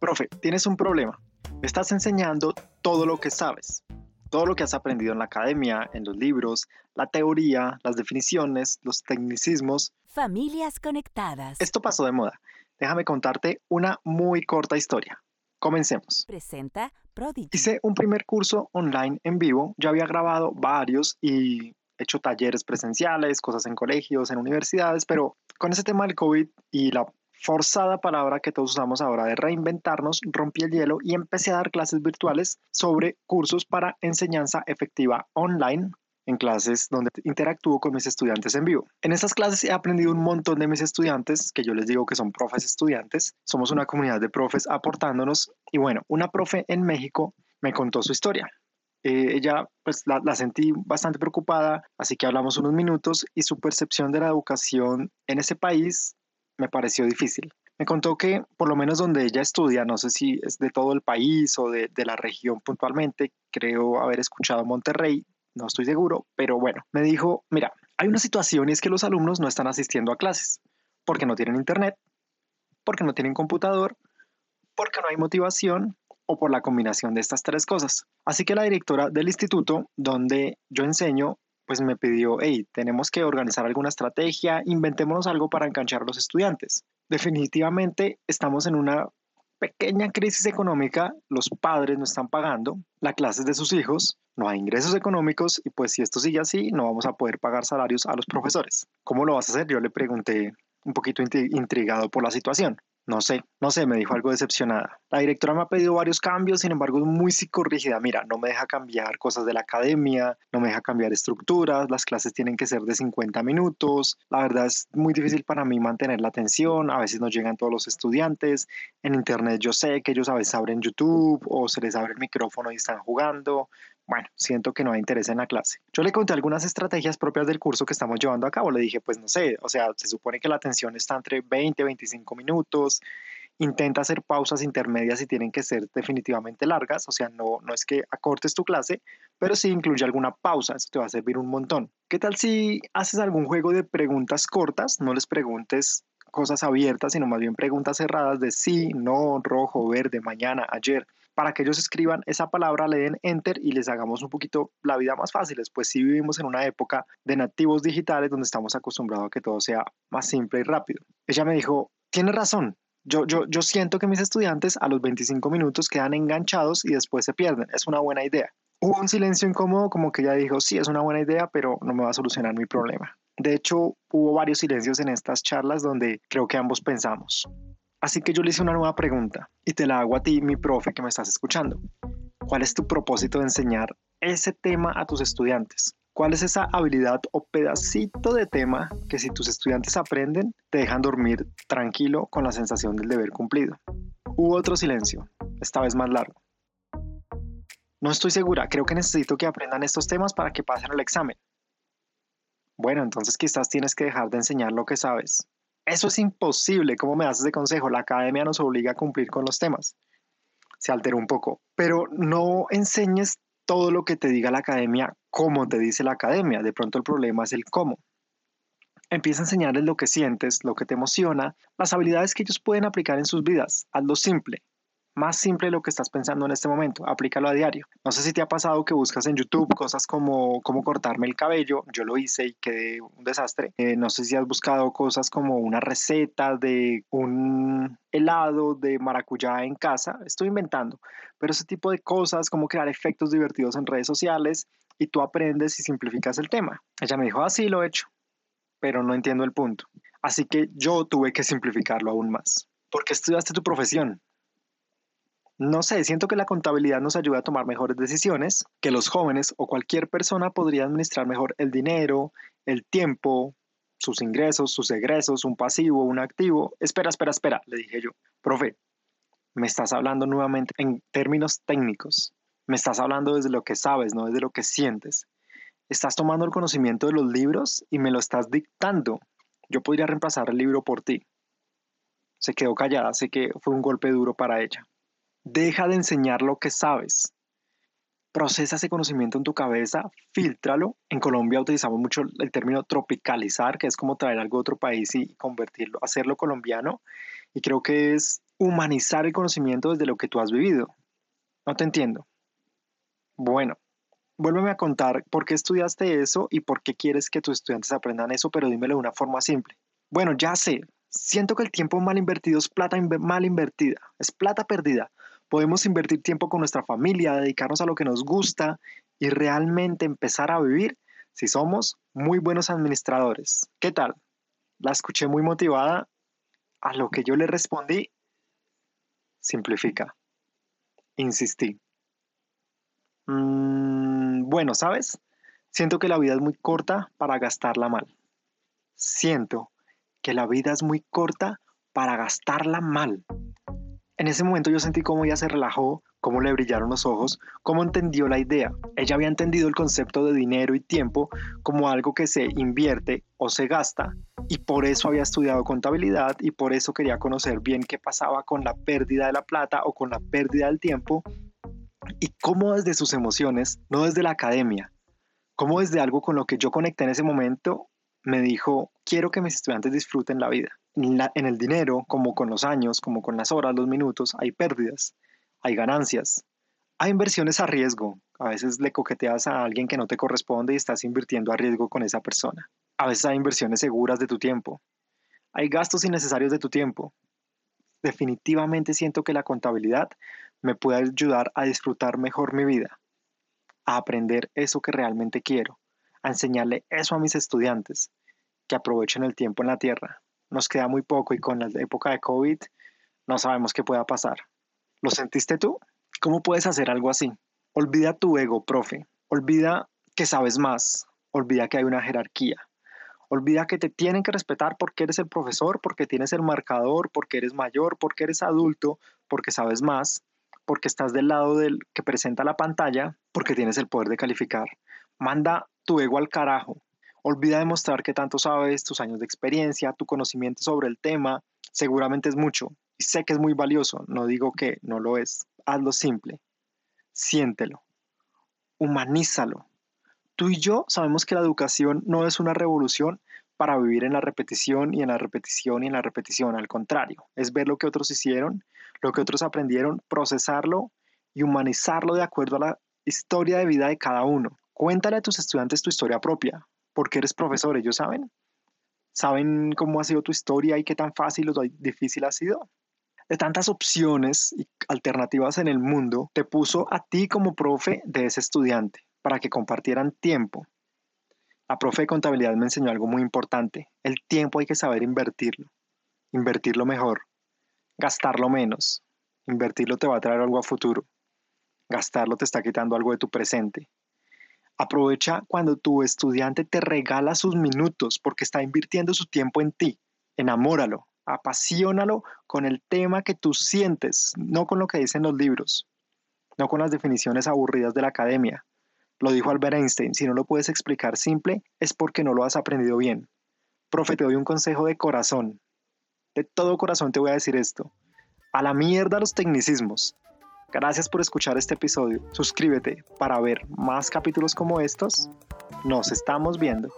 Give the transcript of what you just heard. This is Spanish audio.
Profe, tienes un problema. Estás enseñando todo lo que sabes, todo lo que has aprendido en la academia, en los libros, la teoría, las definiciones, los tecnicismos. Familias conectadas. Esto pasó de moda. Déjame contarte una muy corta historia. Comencemos. Presenta Prodigy. Hice un primer curso online en vivo, ya había grabado varios y hecho talleres presenciales, cosas en colegios, en universidades, pero con ese tema del COVID y la forzada palabra que todos usamos ahora de reinventarnos, rompí el hielo y empecé a dar clases virtuales sobre cursos para enseñanza efectiva online en clases donde interactúo con mis estudiantes en vivo. En esas clases he aprendido un montón de mis estudiantes, que yo les digo que son profes estudiantes. Somos una comunidad de profes aportándonos. Y bueno, una profe en México me contó su historia. Eh, ella, pues la, sentí bastante preocupada, así que hablamos unos minutos y su percepción de la educación en ese país me pareció difícil. Me contó que por lo menos donde ella estudia, no sé si es de todo el país o de, de la región puntualmente, creo haber escuchado Monterrey, no estoy seguro, pero bueno, me dijo, mira, hay una situación y es que los alumnos no están asistiendo a clases porque no tienen internet, porque no tienen computador, porque no hay motivación o por la combinación de estas tres cosas. Así que la directora del instituto donde yo enseño pues me pidió, hey, tenemos que organizar alguna estrategia, inventémonos algo para enganchar a los estudiantes. Definitivamente estamos en una pequeña crisis económica, los padres no están pagando las clases de sus hijos, no hay ingresos económicos y pues si esto sigue así, no vamos a poder pagar salarios a los profesores. ¿Cómo lo vas a hacer? Yo le pregunté un poquito intrigado por la situación. No sé, no sé, me dijo algo decepcionada. La directora me ha pedido varios cambios, sin embargo es muy psicorrígida. Mira, no me deja cambiar cosas de la academia, no me deja cambiar estructuras, las clases tienen que ser de 50 minutos. La verdad es muy difícil para mí mantener la atención, a veces no llegan todos los estudiantes. En internet yo sé que ellos a veces abren YouTube o se les abre el micrófono y están jugando. Bueno, siento que no hay interés en la clase. Yo le conté algunas estrategias propias del curso que estamos llevando a cabo. Le dije, pues no sé, o sea, se supone que la atención está entre 20 y 25 minutos. Intenta hacer pausas intermedias y tienen que ser definitivamente largas. O sea, no, no es que acortes tu clase, pero sí incluye alguna pausa. Eso te va a servir un montón. ¿Qué tal si haces algún juego de preguntas cortas? No les preguntes cosas abiertas, sino más bien preguntas cerradas de sí, no, rojo, verde, mañana, ayer para que ellos escriban esa palabra, le den enter y les hagamos un poquito la vida más fácil. Pues sí vivimos en una época de nativos digitales donde estamos acostumbrados a que todo sea más simple y rápido. Ella me dijo, tiene razón. Yo, yo, yo siento que mis estudiantes a los 25 minutos quedan enganchados y después se pierden. Es una buena idea. Hubo un silencio incómodo, como que ella dijo, sí, es una buena idea, pero no me va a solucionar mi problema. De hecho, hubo varios silencios en estas charlas donde creo que ambos pensamos. Así que yo le hice una nueva pregunta y te la hago a ti, mi profe, que me estás escuchando. ¿Cuál es tu propósito de enseñar ese tema a tus estudiantes? ¿Cuál es esa habilidad o pedacito de tema que si tus estudiantes aprenden, te dejan dormir tranquilo con la sensación del deber cumplido? Hubo otro silencio, esta vez más largo. No estoy segura, creo que necesito que aprendan estos temas para que pasen el examen. Bueno, entonces quizás tienes que dejar de enseñar lo que sabes eso es imposible. ¿Cómo me das ese consejo? La academia nos obliga a cumplir con los temas. Se alteró un poco, pero no enseñes todo lo que te diga la academia como te dice la academia. De pronto el problema es el cómo. Empieza a enseñarles lo que sientes, lo que te emociona, las habilidades que ellos pueden aplicar en sus vidas. Hazlo simple más simple lo que estás pensando en este momento. Aplícalo a diario. No sé si te ha pasado que buscas en YouTube cosas como cómo cortarme el cabello. Yo lo hice y quedé un desastre. Eh, no sé si has buscado cosas como una receta de un helado de maracuyá en casa. Estoy inventando. Pero ese tipo de cosas, como crear efectos divertidos en redes sociales y tú aprendes y simplificas el tema. Ella me dijo, ah, sí, lo he hecho, pero no entiendo el punto. Así que yo tuve que simplificarlo aún más. ¿Por qué estudiaste tu profesión? No sé, siento que la contabilidad nos ayuda a tomar mejores decisiones, que los jóvenes o cualquier persona podría administrar mejor el dinero, el tiempo, sus ingresos, sus egresos, un pasivo, un activo. Espera, espera, espera, le dije yo. Profe, me estás hablando nuevamente en términos técnicos. Me estás hablando desde lo que sabes, no desde lo que sientes. Estás tomando el conocimiento de los libros y me lo estás dictando. Yo podría reemplazar el libro por ti. Se quedó callada, sé que fue un golpe duro para ella. Deja de enseñar lo que sabes. Procesa ese conocimiento en tu cabeza, filtralo. En Colombia utilizamos mucho el término tropicalizar, que es como traer algo de otro país y convertirlo, hacerlo colombiano. Y creo que es humanizar el conocimiento desde lo que tú has vivido. No te entiendo. Bueno, vuélveme a contar por qué estudiaste eso y por qué quieres que tus estudiantes aprendan eso, pero dímelo de una forma simple. Bueno, ya sé, siento que el tiempo mal invertido es plata mal invertida, es plata perdida. Podemos invertir tiempo con nuestra familia, dedicarnos a lo que nos gusta y realmente empezar a vivir si somos muy buenos administradores. ¿Qué tal? La escuché muy motivada. A lo que yo le respondí, simplifica. Insistí. Mm, bueno, ¿sabes? Siento que la vida es muy corta para gastarla mal. Siento que la vida es muy corta para gastarla mal. En ese momento yo sentí cómo ella se relajó, cómo le brillaron los ojos, cómo entendió la idea. Ella había entendido el concepto de dinero y tiempo como algo que se invierte o se gasta y por eso había estudiado contabilidad y por eso quería conocer bien qué pasaba con la pérdida de la plata o con la pérdida del tiempo y cómo desde sus emociones, no desde la academia, cómo desde algo con lo que yo conecté en ese momento, me dijo, quiero que mis estudiantes disfruten la vida. En, el dinero, como con los años, como con las horas, los minutos, hay pérdidas, hay ganancias, hay inversiones a riesgo. A veces le coqueteas a alguien que no te corresponde y estás invirtiendo a riesgo con esa persona. A veces hay inversiones seguras de tu tiempo. Hay gastos innecesarios de tu tiempo. Definitivamente siento que la contabilidad me puede ayudar a disfrutar mejor mi vida, a aprender eso que realmente quiero, a enseñarle eso a mis estudiantes, que aprovechen el tiempo en la tierra. Nos queda muy poco y con la época de COVID no sabemos qué pueda pasar. ¿Lo sentiste tú? ¿Cómo puedes hacer algo así? Olvida tu ego, profe. Olvida que sabes más. Olvida que hay una jerarquía. Olvida que te tienen que respetar porque eres el profesor, porque tienes el marcador, porque eres mayor, porque eres adulto, porque sabes más, porque estás del lado del que presenta la pantalla, porque tienes el poder de calificar. Manda tu ego al carajo. Olvida demostrar que tanto sabes, tus años de experiencia, tu conocimiento sobre el tema, seguramente es mucho y sé que es muy valioso, no digo que no lo es. Hazlo simple, siéntelo, humanízalo. Tú y yo sabemos que la educación no es una revolución para vivir en la repetición y en la repetición y en la repetición, al contrario, es ver lo que otros hicieron, lo que otros aprendieron, procesarlo y humanizarlo de acuerdo a la historia de vida de cada uno. Cuéntale a tus estudiantes tu historia propia, porque eres profesor, ellos saben. ¿Saben cómo ha sido tu historia y qué tan fácil o difícil ha sido? De tantas opciones y alternativas en el mundo, te puso a ti como profe de ese estudiante para que compartieran tiempo. La profe de contabilidad me enseñó algo muy importante. El tiempo hay que saber invertirlo. Invertirlo mejor. Gastarlo menos. Invertirlo te va a traer algo a futuro. Gastarlo te está quitando algo de tu presente. Aprovecha cuando tu estudiante te regala sus minutos porque está invirtiendo su tiempo en ti. Enamóralo, apasionalo con el tema que tú sientes, no con lo que dicen los libros, no con las definiciones aburridas de la academia. Lo dijo Albert Einstein, si no lo puedes explicar simple es porque no lo has aprendido bien. Profe, te doy un consejo de corazón. De todo corazón te voy a decir esto. A la mierda los tecnicismos. Gracias por escuchar este episodio. Suscríbete para ver más capítulos como estos. Nos estamos viendo.